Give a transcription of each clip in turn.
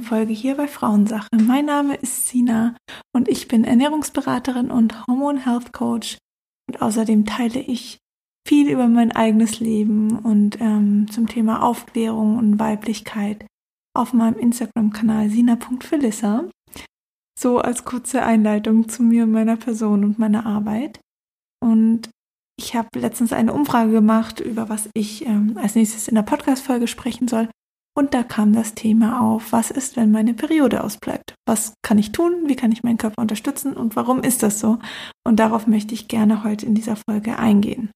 Folge hier bei Frauensache. Mein Name ist Sina und ich bin Ernährungsberaterin und Hormon Health Coach und außerdem teile ich viel über mein eigenes Leben und ähm, zum Thema Aufklärung und Weiblichkeit auf meinem Instagram-Kanal sina.philissa. So als kurze Einleitung zu mir meiner Person und meiner Arbeit. Und ich habe letztens eine Umfrage gemacht, über was ich ähm, als nächstes in der Podcast-Folge sprechen soll. Und da kam das Thema auf, was ist, wenn meine Periode ausbleibt? Was kann ich tun? Wie kann ich meinen Körper unterstützen? Und warum ist das so? Und darauf möchte ich gerne heute in dieser Folge eingehen.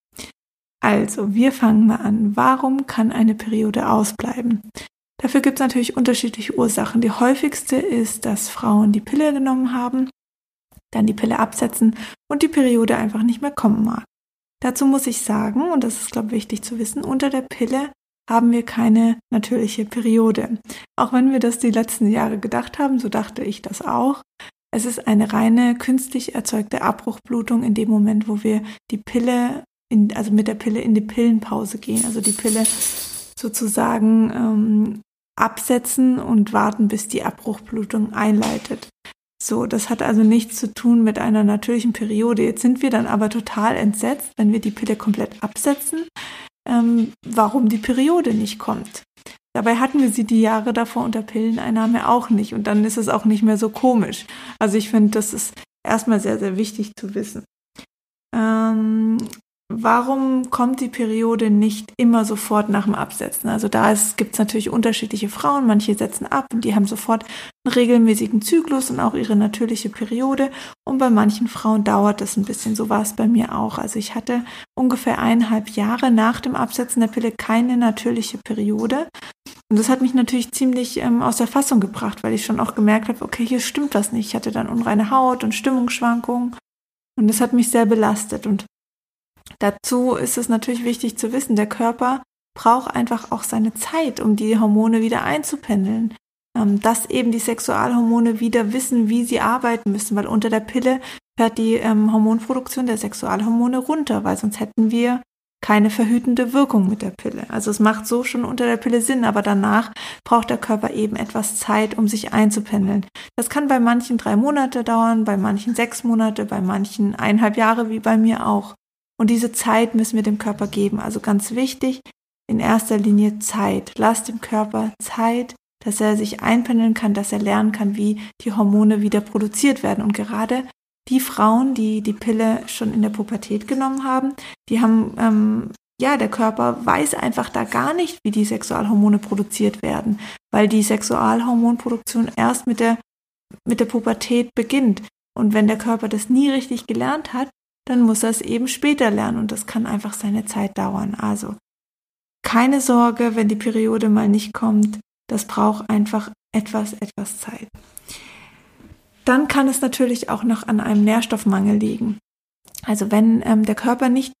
Also, wir fangen mal an. Warum kann eine Periode ausbleiben? Dafür gibt es natürlich unterschiedliche Ursachen. Die häufigste ist, dass Frauen die Pille genommen haben, dann die Pille absetzen und die Periode einfach nicht mehr kommen mag. Dazu muss ich sagen, und das ist, glaube ich, wichtig zu wissen, unter der Pille haben wir keine natürliche Periode. Auch wenn wir das die letzten Jahre gedacht haben, so dachte ich das auch. Es ist eine reine künstlich erzeugte Abbruchblutung in dem Moment, wo wir die Pille, in, also mit der Pille in die Pillenpause gehen, also die Pille sozusagen ähm, absetzen und warten, bis die Abbruchblutung einleitet. So, das hat also nichts zu tun mit einer natürlichen Periode. Jetzt sind wir dann aber total entsetzt, wenn wir die Pille komplett absetzen, ähm, warum die Periode nicht kommt. Dabei hatten wir sie die Jahre davor unter Pilleneinnahme auch nicht und dann ist es auch nicht mehr so komisch. Also ich finde, das ist erstmal sehr, sehr wichtig zu wissen. Ähm, Warum kommt die Periode nicht immer sofort nach dem Absetzen? Also da gibt es natürlich unterschiedliche Frauen. Manche setzen ab und die haben sofort einen regelmäßigen Zyklus und auch ihre natürliche Periode. Und bei manchen Frauen dauert das ein bisschen. So war es bei mir auch. Also ich hatte ungefähr eineinhalb Jahre nach dem Absetzen der Pille keine natürliche Periode. Und das hat mich natürlich ziemlich ähm, aus der Fassung gebracht, weil ich schon auch gemerkt habe, okay, hier stimmt was nicht. Ich hatte dann unreine Haut und Stimmungsschwankungen. Und das hat mich sehr belastet. Und Dazu ist es natürlich wichtig zu wissen, der Körper braucht einfach auch seine Zeit, um die Hormone wieder einzupendeln. Ähm, dass eben die Sexualhormone wieder wissen, wie sie arbeiten müssen, weil unter der Pille fährt die ähm, Hormonproduktion der Sexualhormone runter, weil sonst hätten wir keine verhütende Wirkung mit der Pille. Also es macht so schon unter der Pille Sinn, aber danach braucht der Körper eben etwas Zeit, um sich einzupendeln. Das kann bei manchen drei Monate dauern, bei manchen sechs Monate, bei manchen eineinhalb Jahre, wie bei mir auch. Und diese Zeit müssen wir dem Körper geben. Also ganz wichtig, in erster Linie Zeit. Lass dem Körper Zeit, dass er sich einpendeln kann, dass er lernen kann, wie die Hormone wieder produziert werden. Und gerade die Frauen, die die Pille schon in der Pubertät genommen haben, die haben, ähm, ja, der Körper weiß einfach da gar nicht, wie die Sexualhormone produziert werden, weil die Sexualhormonproduktion erst mit der, mit der Pubertät beginnt. Und wenn der Körper das nie richtig gelernt hat, dann muss er es eben später lernen und das kann einfach seine Zeit dauern. Also keine Sorge, wenn die Periode mal nicht kommt, das braucht einfach etwas, etwas Zeit. Dann kann es natürlich auch noch an einem Nährstoffmangel liegen. Also wenn ähm, der Körper nicht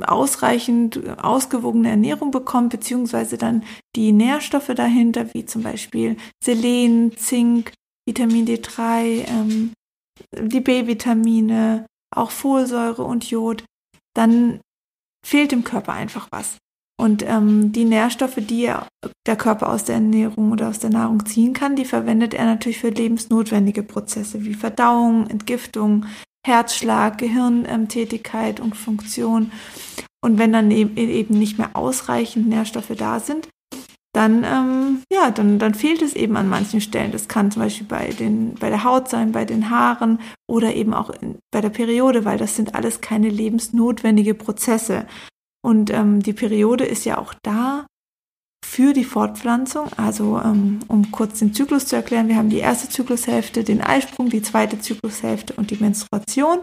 ausreichend ausgewogene Ernährung bekommt, beziehungsweise dann die Nährstoffe dahinter, wie zum Beispiel Selen, Zink, Vitamin D3, ähm, die B-Vitamine, auch Folsäure und Jod, dann fehlt dem Körper einfach was. Und ähm, die Nährstoffe, die der Körper aus der Ernährung oder aus der Nahrung ziehen kann, die verwendet er natürlich für lebensnotwendige Prozesse wie Verdauung, Entgiftung, Herzschlag, Gehirntätigkeit und Funktion. Und wenn dann eben nicht mehr ausreichend Nährstoffe da sind, dann, ähm, ja, dann, dann fehlt es eben an manchen Stellen. Das kann zum Beispiel bei, den, bei der Haut sein, bei den Haaren oder eben auch in, bei der Periode, weil das sind alles keine lebensnotwendige Prozesse. Und ähm, die Periode ist ja auch da für die Fortpflanzung. Also ähm, um kurz den Zyklus zu erklären, wir haben die erste Zyklushälfte, den Eisprung, die zweite Zyklushälfte und die Menstruation.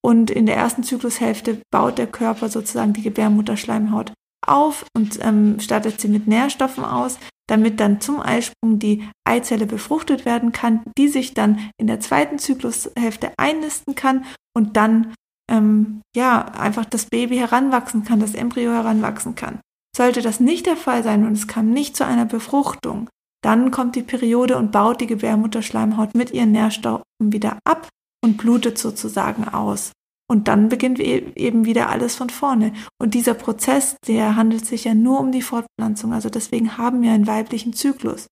Und in der ersten Zyklushälfte baut der Körper sozusagen die Gebärmutterschleimhaut auf und ähm, stattet sie mit Nährstoffen aus, damit dann zum Eisprung die Eizelle befruchtet werden kann, die sich dann in der zweiten Zyklushälfte einnisten kann und dann ähm, ja einfach das Baby heranwachsen kann, das Embryo heranwachsen kann. Sollte das nicht der Fall sein und es kam nicht zu einer Befruchtung, dann kommt die Periode und baut die Gebärmutterschleimhaut mit ihren Nährstoffen wieder ab und blutet sozusagen aus. Und dann beginnt e-, eben wieder alles von vorne. Und dieser Prozess, der handelt sich ja nur um die Fortpflanzung. Also deswegen haben wir einen weiblichen Zyklus.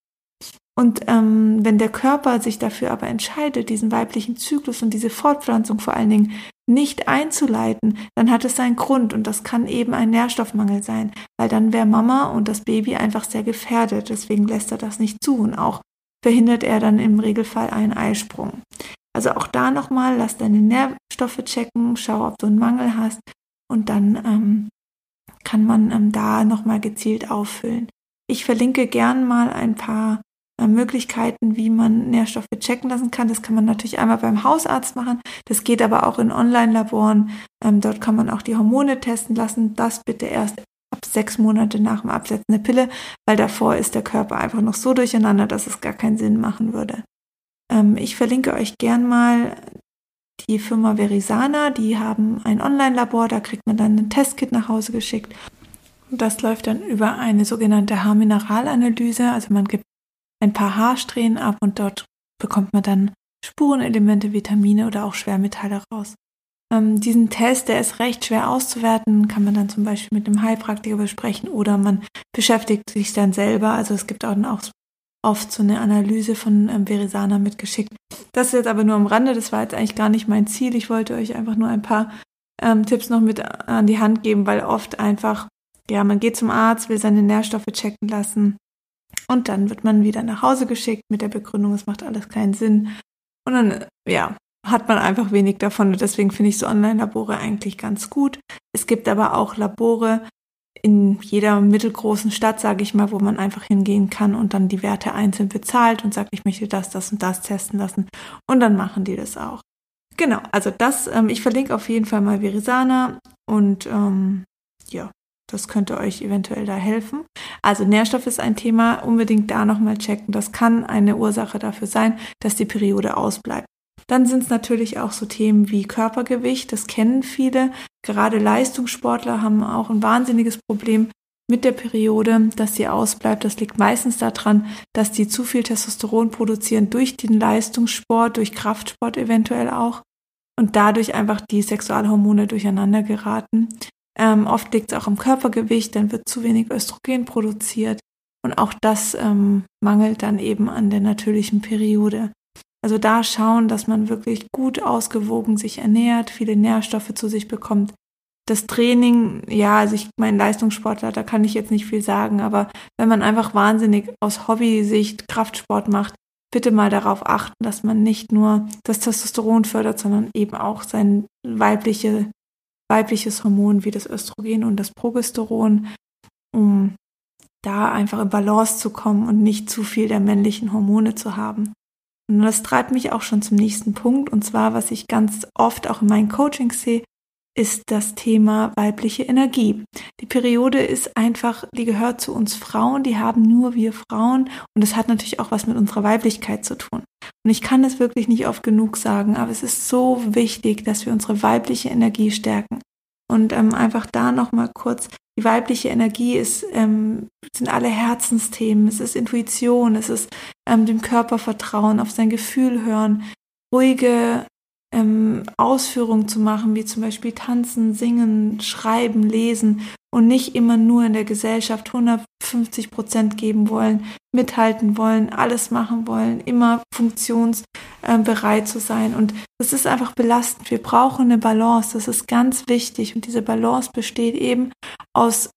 Und ähm, wenn der Körper sich dafür aber entscheidet, diesen weiblichen Zyklus und diese Fortpflanzung vor allen Dingen nicht einzuleiten, dann hat es seinen Grund und das kann eben ein Nährstoffmangel sein, weil dann wäre Mama und das Baby einfach sehr gefährdet. Deswegen lässt er das nicht zu und auch verhindert er dann im Regelfall einen Eisprung. Also auch da nochmal, lass deine Nährstoffe checken, schau, ob du einen Mangel hast und dann ähm, kann man ähm, da nochmal gezielt auffüllen. Ich verlinke gern mal ein paar äh, Möglichkeiten, wie man Nährstoffe checken lassen kann. Das kann man natürlich einmal beim Hausarzt machen. Das geht aber auch in Online-Laboren. Ähm, dort kann man auch die Hormone testen lassen. Das bitte erst ab sechs Monate nach dem Absetzen der Pille, weil davor ist der Körper einfach noch so durcheinander, dass es gar keinen Sinn machen würde. Ähm, ich verlinke euch gern mal die Firma Verisana. Die haben ein Online-Labor. Da kriegt man dann ein Testkit nach Hause geschickt. Das läuft dann über eine sogenannte Haarmineralanalyse. Also man gibt ein paar Haarsträhnen ab und dort bekommt man dann Spurenelemente, Vitamine oder auch Schwermetalle raus. Ähm, diesen Test, der ist recht schwer auszuwerten, kann man dann zum Beispiel mit einem Heilpraktiker besprechen oder man beschäftigt sich dann selber. Also es gibt auch, auch oft so eine Analyse von ähm, Verisana mitgeschickt. Das ist jetzt aber nur am Rande, das war jetzt eigentlich gar nicht mein Ziel. Ich wollte euch einfach nur ein paar ähm, Tipps noch mit an die Hand geben, weil oft einfach, ja, man geht zum Arzt, will seine Nährstoffe checken lassen und dann wird man wieder nach Hause geschickt mit der Begründung, es macht alles keinen Sinn. Und dann, ja, hat man einfach wenig davon. Und deswegen finde ich so Online-Labore eigentlich ganz gut. Es gibt aber auch Labore in jeder mittelgroßen Stadt, sage ich mal, wo man einfach hingehen kann und dann die Werte einzeln bezahlt und sagt, ich möchte das, das und das testen lassen. Und dann machen die das auch. Genau, also das, ähm, ich verlinke auf jeden Fall mal Verisana und ähm, ja, das könnte euch eventuell da helfen. Also Nährstoff ist ein Thema, unbedingt da nochmal checken. Das kann eine Ursache dafür sein, dass die Periode ausbleibt. Dann sind es natürlich auch so Themen wie Körpergewicht, das kennen viele. Gerade Leistungssportler haben auch ein wahnsinniges Problem mit der Periode, dass sie ausbleibt. Das liegt meistens daran, dass die zu viel Testosteron produzieren durch den Leistungssport, durch Kraftsport eventuell auch und dadurch einfach die Sexualhormone durcheinander geraten. Ähm, oft liegt es auch am Körpergewicht, dann wird zu wenig Östrogen produziert und auch das ähm, mangelt dann eben an der natürlichen Periode. Also da schauen, dass man wirklich gut ausgewogen sich ernährt, viele Nährstoffe zu sich bekommt. Das Training, ja, also ich mein Leistungssportler, da kann ich jetzt nicht viel sagen, aber wenn man einfach wahnsinnig aus Hobby-Sicht Kraftsport macht, bitte mal darauf achten, dass man nicht nur das Testosteron fördert, sondern eben auch sein weibliche weibliches Hormon wie das Östrogen und das Progesteron, um da einfach in Balance zu kommen und nicht zu viel der männlichen Hormone zu haben. Und das treibt mich auch schon zum nächsten Punkt, und zwar, was ich ganz oft auch in meinen Coachings sehe, ist das Thema weibliche Energie. Die Periode ist einfach, die gehört zu uns Frauen, die haben nur wir Frauen und es hat natürlich auch was mit unserer Weiblichkeit zu tun. Und ich kann es wirklich nicht oft genug sagen, aber es ist so wichtig, dass wir unsere weibliche Energie stärken. Und ähm, einfach da nochmal kurz, die weibliche Energie ist, ähm, sind alle Herzensthemen, es ist Intuition, es ist ähm, dem Körper vertrauen, auf sein Gefühl hören, ruhige ähm, Ausführungen zu machen, wie zum Beispiel tanzen, singen, schreiben, lesen und nicht immer nur in der Gesellschaft 150 Prozent geben wollen, mithalten wollen, alles machen wollen, immer funktionsbereit äh, zu sein. Und das ist einfach belastend. Wir brauchen eine Balance. Das ist ganz wichtig. Und diese Balance besteht eben aus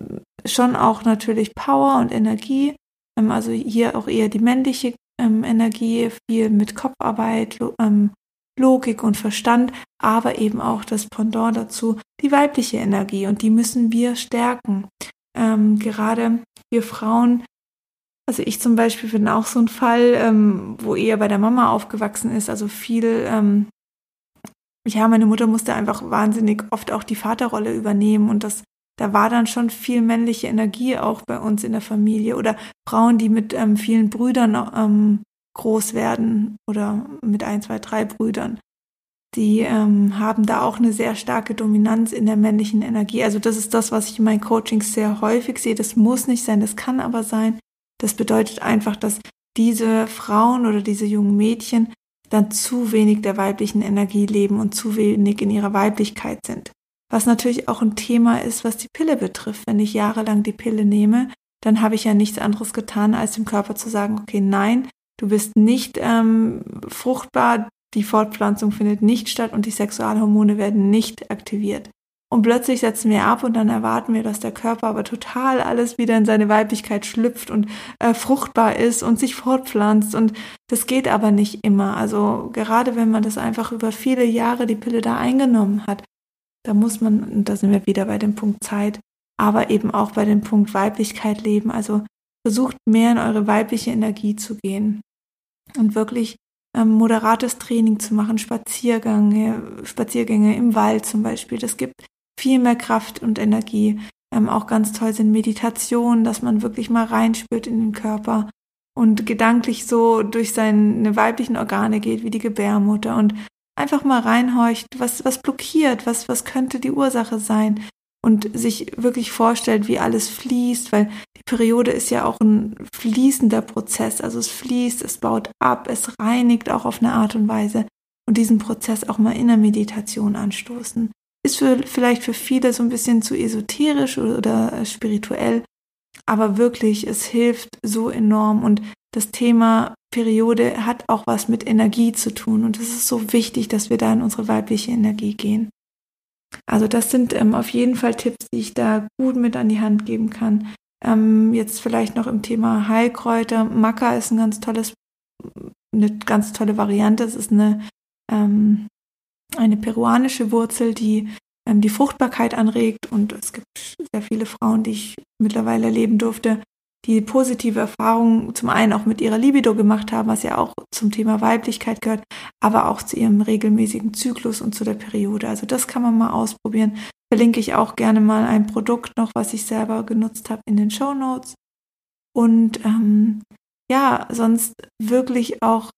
äh, schon auch natürlich Power und Energie. Ähm, also hier auch eher die männliche ähm, Energie, viel mit Kopfarbeit, ähm, Logik und Verstand, aber eben auch das Pendant dazu, die weibliche Energie und die müssen wir stärken. Ähm, gerade wir Frauen, also ich zum Beispiel bin auch so ein Fall, ähm, wo eher bei der Mama aufgewachsen ist, also viel, ähm, ja, meine Mutter musste einfach wahnsinnig oft auch die Vaterrolle übernehmen und das da war dann schon viel männliche Energie auch bei uns in der Familie oder Frauen, die mit ähm, vielen Brüdern ähm, groß werden oder mit ein, zwei, drei Brüdern. Die ähm, haben da auch eine sehr starke Dominanz in der männlichen Energie. Also das ist das, was ich in meinen Coachings sehr häufig sehe. Das muss nicht sein, das kann aber sein. Das bedeutet einfach, dass diese Frauen oder diese jungen Mädchen dann zu wenig der weiblichen Energie leben und zu wenig in ihrer Weiblichkeit sind. Was natürlich auch ein Thema ist, was die Pille betrifft. Wenn ich jahrelang die Pille nehme, dann habe ich ja nichts anderes getan, als dem Körper zu sagen, okay, nein, du bist nicht ähm, fruchtbar, die Fortpflanzung findet nicht statt und die Sexualhormone werden nicht aktiviert. Und plötzlich setzen wir ab und dann erwarten wir, dass der Körper aber total alles wieder in seine Weiblichkeit schlüpft und äh, fruchtbar ist und sich fortpflanzt. Und das geht aber nicht immer. Also gerade wenn man das einfach über viele Jahre die Pille da eingenommen hat, da muss man, und da sind wir wieder bei dem Punkt Zeit, aber eben auch bei dem Punkt Weiblichkeit leben. Also versucht mehr in eure weibliche Energie zu gehen und wirklich ähm, moderates Training zu machen, Spaziergänge, Spaziergänge im Wald zum Beispiel. Das gibt viel mehr Kraft und Energie. Ähm, auch ganz toll sind Meditationen, dass man wirklich mal reinspürt in den Körper und gedanklich so durch seine weiblichen Organe geht, wie die Gebärmutter und einfach mal reinhorcht, was, was blockiert, was, was könnte die Ursache sein und sich wirklich vorstellt, wie alles fließt, weil die Periode ist ja auch ein fließender Prozess, also es fließt, es baut ab, es reinigt auch auf eine Art und Weise und diesen Prozess auch mal in der Meditation anstoßen. Ist für, vielleicht für viele so ein bisschen zu esoterisch oder, spirituell, aber wirklich, es hilft so enorm und das Thema Periode hat auch was mit Energie zu tun und es ist so wichtig, dass wir da in unsere weibliche Energie gehen. Also das sind ähm, auf jeden Fall Tipps, die ich da gut mit an die Hand geben kann. Ähm, jetzt vielleicht noch im Thema Heilkräuter. Maca ist ein ganz tolles, eine ganz tolle Variante. Es ist eine ähm, eine peruanische Wurzel, die ähm, die Fruchtbarkeit anregt. Und es gibt sehr viele Frauen, die ich mittlerweile erleben durfte, die positive Erfahrungen zum einen auch mit ihrer Libido gemacht haben, was ja auch zum Thema Weiblichkeit gehört, aber auch zu ihrem regelmäßigen Zyklus und zu der Periode. Also das kann man mal ausprobieren. Verlinke ich auch gerne mal ein Produkt noch, was ich selber genutzt habe in den Show Notes. Und ähm, ja, sonst wirklich auch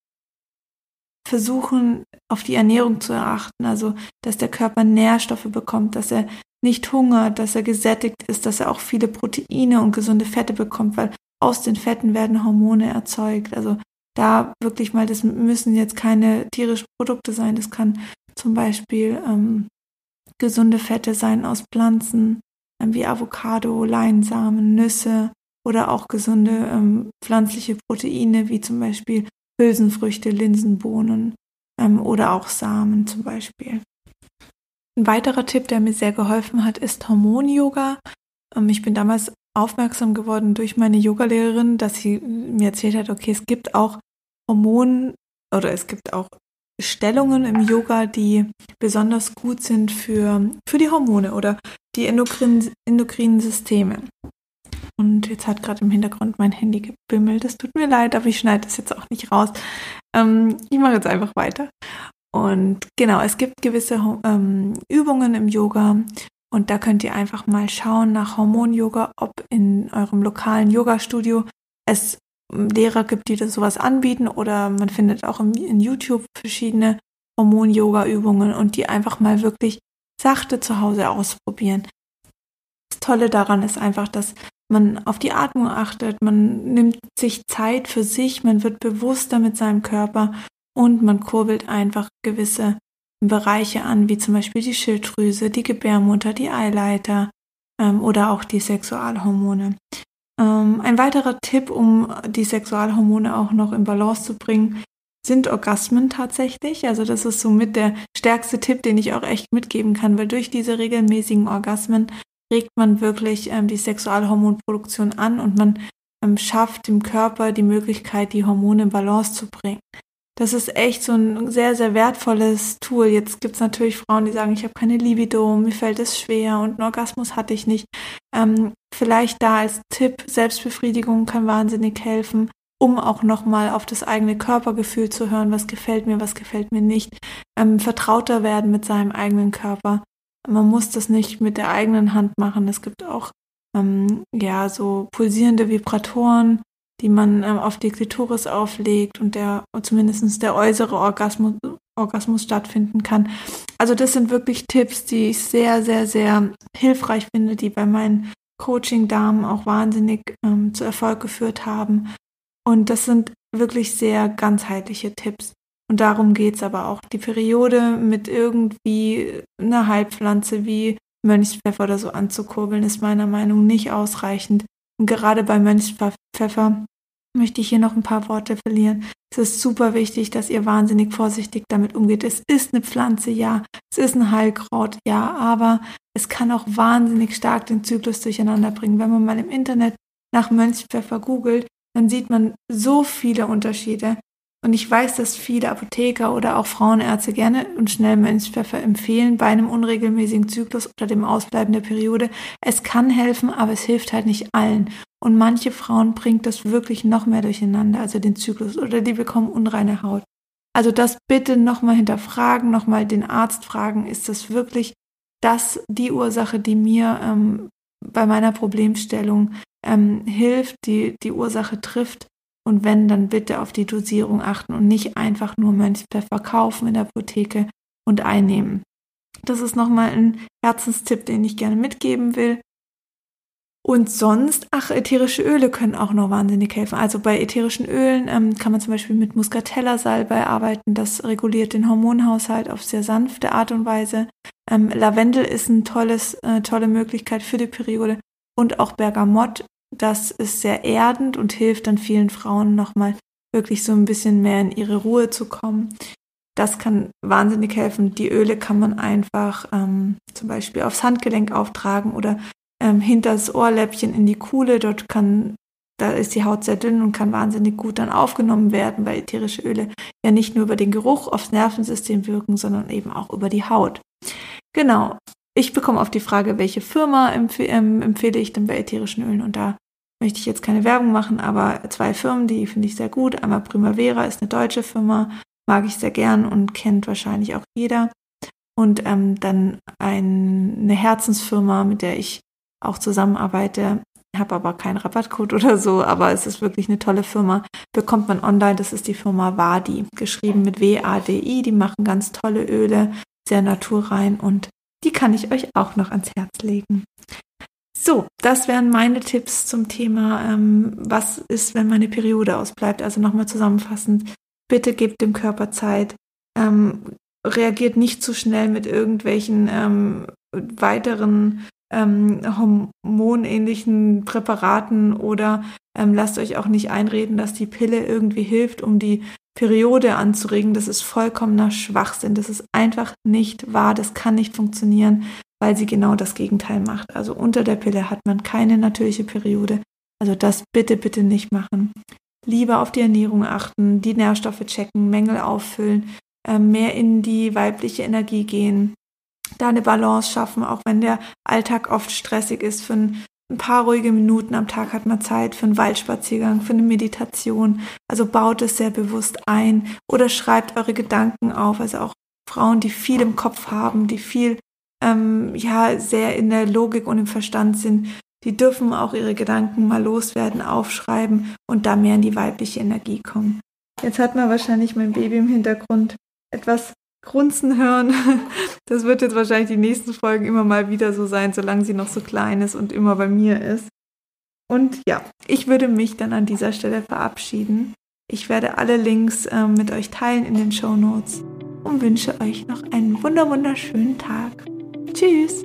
versuchen, auf die Ernährung zu erachten, also dass der Körper Nährstoffe bekommt, dass er nicht hungert, dass er gesättigt ist, dass er auch viele Proteine und gesunde Fette bekommt, weil aus den Fetten werden Hormone erzeugt. Also da wirklich mal, das müssen jetzt keine tierischen Produkte sein, das kann zum Beispiel ähm, gesunde Fette sein aus Pflanzen, ähm, wie Avocado, Leinsamen, Nüsse oder auch gesunde ähm, pflanzliche Proteine, wie zum Beispiel Hülsenfrüchte, Linsenbohnen ähm, oder auch Samen zum Beispiel. Ein weiterer Tipp, der mir sehr geholfen hat, ist Hormon-Yoga. Ähm, ich bin damals aufmerksam geworden durch meine Yogalehrerin, dass sie mir erzählt hat, okay, es gibt auch Hormonen oder es gibt auch Stellungen im Yoga, die besonders gut sind für, für die Hormone oder die endokrinen, endokrinen Systeme. Und jetzt hat gerade im Hintergrund mein Handy gebimmelt. Das tut mir leid, aber ich schneide das jetzt auch nicht raus. Ähm, ich mache jetzt einfach weiter. Und genau, es gibt gewisse ähm, Übungen im Yoga. Und da könnt ihr einfach mal schauen nach Hormon-Yoga, ob in eurem lokalen Yoga-Studio es Lehrer gibt, die das sowas anbieten oder man findet auch in YouTube verschiedene Hormon-Yoga-Übungen und die einfach mal wirklich sachte zu Hause ausprobieren. Das Tolle daran ist einfach, dass man auf die Atmung achtet, man nimmt sich Zeit für sich, man wird bewusster mit seinem Körper und man kurbelt einfach gewisse Bereiche an, wie zum Beispiel die Schilddrüse, die Gebärmutter, die Eileiter ähm, oder auch die Sexualhormone. Ähm, ein weiterer Tipp, um die Sexualhormone auch noch in Balance zu bringen, sind Orgasmen tatsächlich. Also das ist somit der stärkste Tipp, den ich auch echt mitgeben kann, weil durch diese regelmäßigen Orgasmen regt man wirklich ähm, die Sexualhormonproduktion an und man ähm, schafft dem Körper die Möglichkeit, die Hormone in Balance zu bringen. Das ist echt so ein sehr, sehr wertvolles Tool. Jetzt gibt's natürlich Frauen, die sagen, ich habe keine Libido, mir fällt es schwer und einen Orgasmus hatte ich nicht. Ähm, vielleicht da als Tipp, Selbstbefriedigung kann wahnsinnig helfen, um auch nochmal auf das eigene Körpergefühl zu hören, was gefällt mir, was gefällt mir nicht. Ähm, vertrauter werden mit seinem eigenen Körper man muss das nicht mit der eigenen Hand machen. Es gibt auch ähm, ja so pulsierende Vibratoren, die man ähm, auf die Klitoris auflegt und der zumindest der äußere Orgasmus, Orgasmus stattfinden kann. Also das sind wirklich Tipps, die ich sehr, sehr, sehr hilfreich finde, die bei meinen Coaching-Damen auch wahnsinnig ähm, zu Erfolg geführt haben. Und das sind wirklich sehr ganzheitliche Tipps. Und darum geht's aber auch. Die Periode mit irgendwie einer Heilpflanze wie Mönchspfeffer oder so anzukurbeln, ist meiner Meinung nach nicht ausreichend. Und gerade bei Mönchspfeffer möchte ich hier noch ein paar Worte verlieren. Es ist super wichtig, dass ihr wahnsinnig vorsichtig damit umgeht. Es ist eine Pflanze, ja. Es ist ein Heilkraut, ja. Aber es kann auch wahnsinnig stark den Zyklus durcheinander bringen. Wenn man mal im Internet nach Mönchspfeffer googelt, dann sieht man so viele Unterschiede. Und ich weiß, dass viele Apotheker oder auch Frauenärzte gerne und schnell Mönchspfeffer empfehlen bei einem unregelmäßigen Zyklus oder dem Ausbleiben der Periode. Es kann helfen, aber es hilft halt nicht allen. Und manche Frauen bringt das wirklich noch mehr durcheinander, also den Zyklus, oder die bekommen unreine Haut. Also das bitte nochmal hinterfragen, nochmal den Arzt fragen, ist das wirklich das die Ursache, die mir ähm, bei meiner Problemstellung ähm, hilft, die die Ursache trifft und wenn, dann bitte auf die Dosierung achten und nicht einfach nur Mönchspfeffer kaufen in der Apotheke und einnehmen. Das ist nochmal ein Herzenstipp, den ich gerne mitgeben will. Und sonst, ach, ätherische Öle können auch noch wahnsinnig helfen. Also bei ätherischen Ölen ähm, kann man zum Beispiel mit Muscatella-Salbei arbeiten. Das reguliert den Hormonhaushalt auf sehr sanfte Art und Weise. Ähm, Lavendel ist eine äh, tolle Möglichkeit für die Periode. Und auch Bergamott das ist sehr erdend und hilft dann vielen Frauen nochmal wirklich so ein bisschen mehr in ihre Ruhe zu kommen. Das kann wahnsinnig helfen. Die Öle kann man einfach ähm, zum Beispiel aufs Handgelenk auftragen oder ähm, hinter das Ohrläppchen in die Kuhle. Dort kann, da ist die Haut sehr dünn und kann wahnsinnig gut dann aufgenommen werden, weil ätherische Öle ja nicht nur über den Geruch aufs Nervensystem wirken, sondern eben auch über die Haut. Genau. Ich bekomme auf die Frage, welche Firma empf ähm, empfehle ich denn bei ätherischen Ölen und da möchte ich jetzt keine Werbung machen, aber zwei Firmen, die finde ich sehr gut. Einmal Primavera ist eine deutsche Firma, mag ich sehr gern und kennt wahrscheinlich auch jeder. Und ähm, dann ein, eine Herzensfirma, mit der ich auch zusammenarbeite, habe aber keinen Rabattcode oder so, aber es ist wirklich eine tolle Firma. Bekommt man online, das ist die Firma Wadi, geschrieben mit W-A-D-I. Die machen ganz tolle Öle, sehr naturrein und die kann ich euch auch noch ans Herz legen. So, das wären meine Tipps zum Thema, ähm, was ist, wenn meine Periode ausbleibt. Also nochmal zusammenfassend, bitte gebt dem Körper Zeit, ähm, reagiert nicht zu schnell mit irgendwelchen ähm, weiteren ähm, hormonähnlichen Präparaten oder ähm, lasst euch auch nicht einreden, dass die Pille irgendwie hilft, um die Periode anzuregen. Das ist vollkommener Schwachsinn. Das ist einfach nicht wahr. Das kann nicht funktionieren, weil sie genau das Gegenteil macht. Also unter der Pille hat man keine natürliche Periode. Also das bitte, bitte nicht machen. Lieber auf die Ernährung achten, die Nährstoffe checken, Mängel auffüllen, äh, mehr in die weibliche Energie gehen, da eine Balance schaffen, auch wenn der Alltag oft stressig ist. Für ein, ein paar ruhige Minuten am Tag hat man Zeit für einen Waldspaziergang, für eine Meditation. Also baut es sehr bewusst ein oder schreibt eure Gedanken auf. Also auch Frauen, die viel im Kopf haben, die viel ähm, ja sehr in der Logik und im Verstand sind, die dürfen auch ihre Gedanken mal loswerden, aufschreiben und da mehr in die weibliche Energie kommen. Jetzt hat man wahrscheinlich mein Baby im Hintergrund etwas grunzen hören. Das wird jetzt wahrscheinlich die nächsten Folgen immer mal wieder so sein, solange sie noch so klein ist und immer bei mir ist. Und ja, ich würde mich dann an dieser Stelle verabschieden. Ich werde alle Links äh, mit euch teilen in den Show Notes und wünsche euch noch einen wunderschönen Tag. Tschüss!